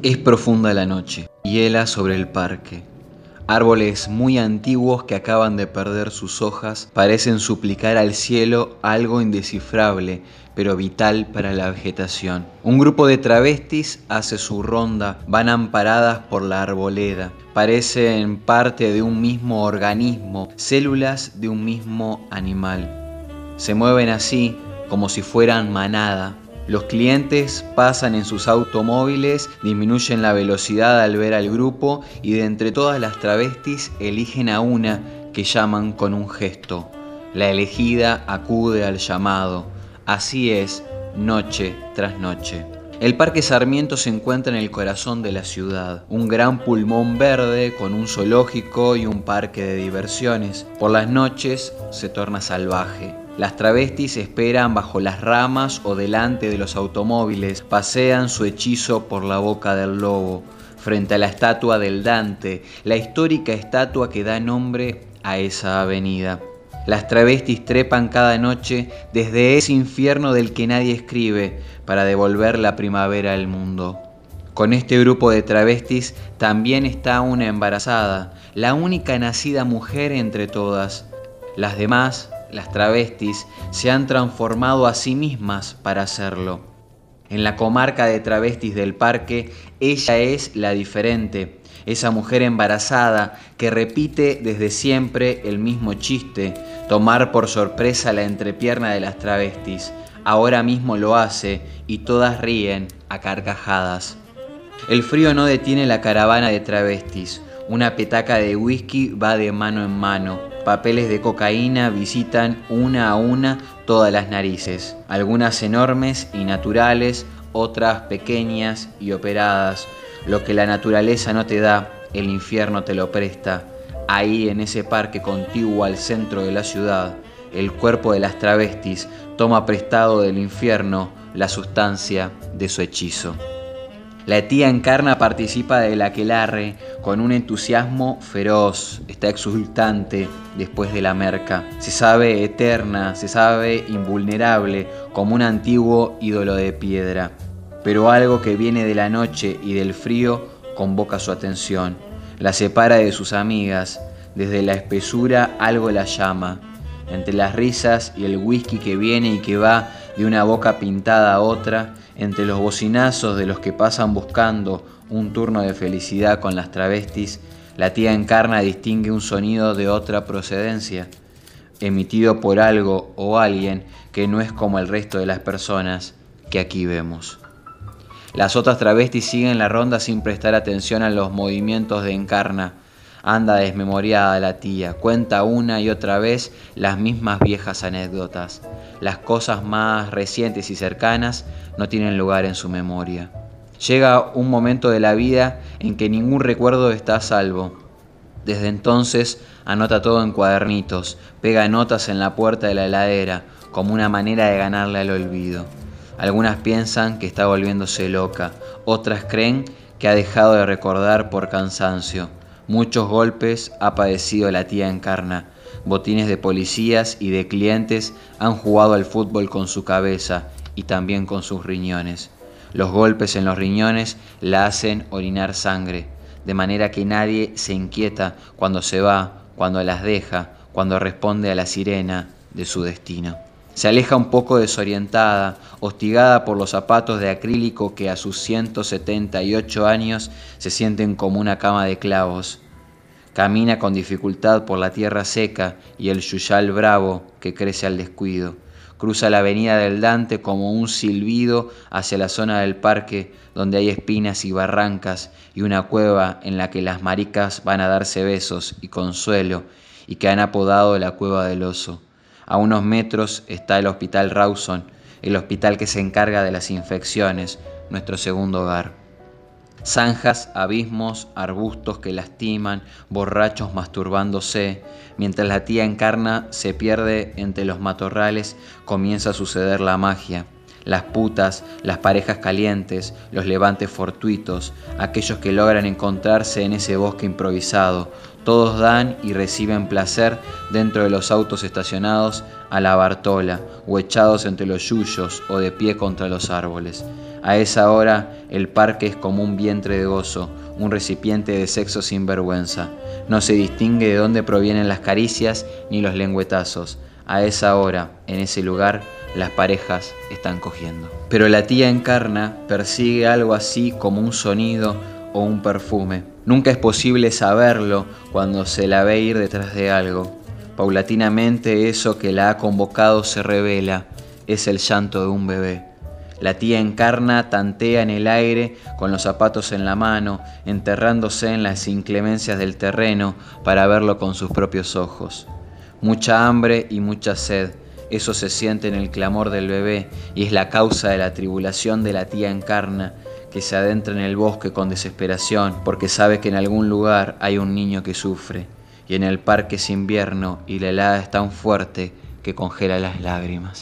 Es profunda la noche, hiela sobre el parque. Árboles muy antiguos que acaban de perder sus hojas parecen suplicar al cielo algo indescifrable, pero vital para la vegetación. Un grupo de travestis hace su ronda, van amparadas por la arboleda. Parecen parte de un mismo organismo, células de un mismo animal. Se mueven así como si fueran manada, los clientes pasan en sus automóviles, disminuyen la velocidad al ver al grupo y de entre todas las travestis eligen a una que llaman con un gesto. La elegida acude al llamado. Así es, noche tras noche. El Parque Sarmiento se encuentra en el corazón de la ciudad, un gran pulmón verde con un zoológico y un parque de diversiones. Por las noches se torna salvaje. Las travestis esperan bajo las ramas o delante de los automóviles, pasean su hechizo por la boca del lobo, frente a la estatua del Dante, la histórica estatua que da nombre a esa avenida. Las travestis trepan cada noche desde ese infierno del que nadie escribe para devolver la primavera al mundo. Con este grupo de travestis también está una embarazada, la única nacida mujer entre todas. Las demás las travestis se han transformado a sí mismas para hacerlo. En la comarca de travestis del parque, ella es la diferente, esa mujer embarazada que repite desde siempre el mismo chiste, tomar por sorpresa la entrepierna de las travestis. Ahora mismo lo hace y todas ríen a carcajadas. El frío no detiene la caravana de travestis. Una petaca de whisky va de mano en mano papeles de cocaína visitan una a una todas las narices, algunas enormes y naturales, otras pequeñas y operadas. Lo que la naturaleza no te da, el infierno te lo presta. Ahí en ese parque contiguo al centro de la ciudad, el cuerpo de las travestis toma prestado del infierno la sustancia de su hechizo. La tía Encarna participa del aquelarre con un entusiasmo feroz, está exultante después de la merca. Se sabe eterna, se sabe invulnerable, como un antiguo ídolo de piedra. Pero algo que viene de la noche y del frío convoca su atención. La separa de sus amigas. Desde la espesura algo la llama. Entre las risas y el whisky que viene y que va de una boca pintada a otra, entre los bocinazos de los que pasan buscando un turno de felicidad con las travestis, la tía Encarna distingue un sonido de otra procedencia, emitido por algo o alguien que no es como el resto de las personas que aquí vemos. Las otras travestis siguen la ronda sin prestar atención a los movimientos de Encarna. Anda desmemoriada la tía, cuenta una y otra vez las mismas viejas anécdotas. Las cosas más recientes y cercanas no tienen lugar en su memoria. Llega un momento de la vida en que ningún recuerdo está a salvo. Desde entonces anota todo en cuadernitos, pega notas en la puerta de la heladera, como una manera de ganarle al olvido. Algunas piensan que está volviéndose loca, otras creen que ha dejado de recordar por cansancio. Muchos golpes ha padecido la tía Encarna. Botines de policías y de clientes han jugado al fútbol con su cabeza y también con sus riñones. Los golpes en los riñones la hacen orinar sangre, de manera que nadie se inquieta cuando se va, cuando las deja, cuando responde a la sirena de su destino. Se aleja un poco desorientada, hostigada por los zapatos de acrílico que a sus 178 años se sienten como una cama de clavos. Camina con dificultad por la tierra seca y el yuyal bravo que crece al descuido Cruza la avenida del Dante como un silbido hacia la zona del parque donde hay espinas y barrancas y una cueva en la que las maricas van a darse besos y consuelo y que han apodado la cueva del oso. A unos metros está el Hospital Rawson, el hospital que se encarga de las infecciones, nuestro segundo hogar. Zanjas, abismos, arbustos que lastiman, borrachos masturbándose. Mientras la tía encarna se pierde entre los matorrales, comienza a suceder la magia. Las putas, las parejas calientes, los levantes fortuitos, aquellos que logran encontrarse en ese bosque improvisado, todos dan y reciben placer dentro de los autos estacionados a la Bartola, o echados entre los yuyos o de pie contra los árboles. A esa hora el parque es como un vientre de gozo, un recipiente de sexo sin vergüenza. No se distingue de dónde provienen las caricias ni los lengüetazos. A esa hora, en ese lugar, las parejas están cogiendo. Pero la tía encarna persigue algo así como un sonido o un perfume. Nunca es posible saberlo cuando se la ve ir detrás de algo. Paulatinamente eso que la ha convocado se revela, es el llanto de un bebé. La tía encarna tantea en el aire con los zapatos en la mano, enterrándose en las inclemencias del terreno para verlo con sus propios ojos. Mucha hambre y mucha sed, eso se siente en el clamor del bebé y es la causa de la tribulación de la tía encarna que se adentra en el bosque con desesperación porque sabe que en algún lugar hay un niño que sufre y en el parque es invierno y la helada es tan fuerte que congela las lágrimas.